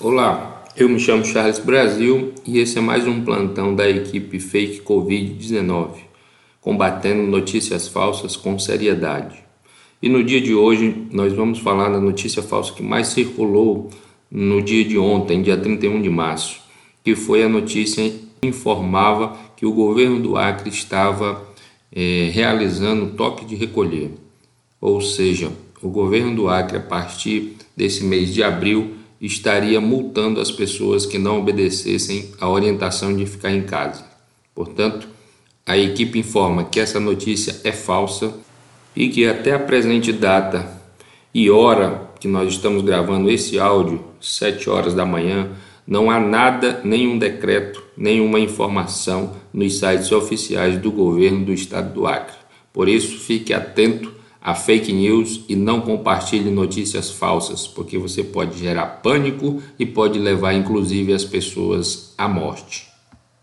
Olá, eu me chamo Charles Brasil e esse é mais um plantão da equipe Fake Covid-19, combatendo notícias falsas com seriedade. E no dia de hoje nós vamos falar da notícia falsa que mais circulou no dia de ontem, dia 31 de março, que foi a notícia que informava que o governo do Acre estava é, realizando toque de recolher. Ou seja, o governo do Acre, a partir desse mês de abril, estaria multando as pessoas que não obedecessem a orientação de ficar em casa. Portanto, a equipe informa que essa notícia é falsa e que até a presente data e hora que nós estamos gravando esse áudio, 7 horas da manhã, não há nada, nenhum decreto, nenhuma informação nos sites oficiais do governo do estado do Acre. Por isso, fique atento a fake news e não compartilhe notícias falsas, porque você pode gerar pânico e pode levar inclusive as pessoas à morte.